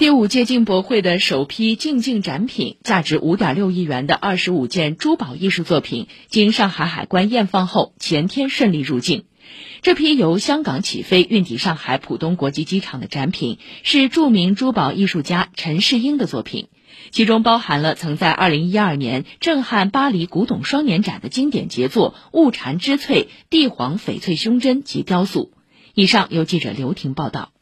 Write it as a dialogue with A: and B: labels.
A: 第五届进博会的首批进境展品，价值五点六亿元的二十五件珠宝艺术作品，经上海海关验放后，前天顺利入境。这批由香港起飞运抵上海浦东国际机场的展品，是著名珠宝艺术家陈世英的作品，其中包含了曾在二零一二年震撼巴黎古董双年展的经典杰作——雾蝉之翠、帝皇翡翠胸针及雕塑。以上由记者刘婷报道。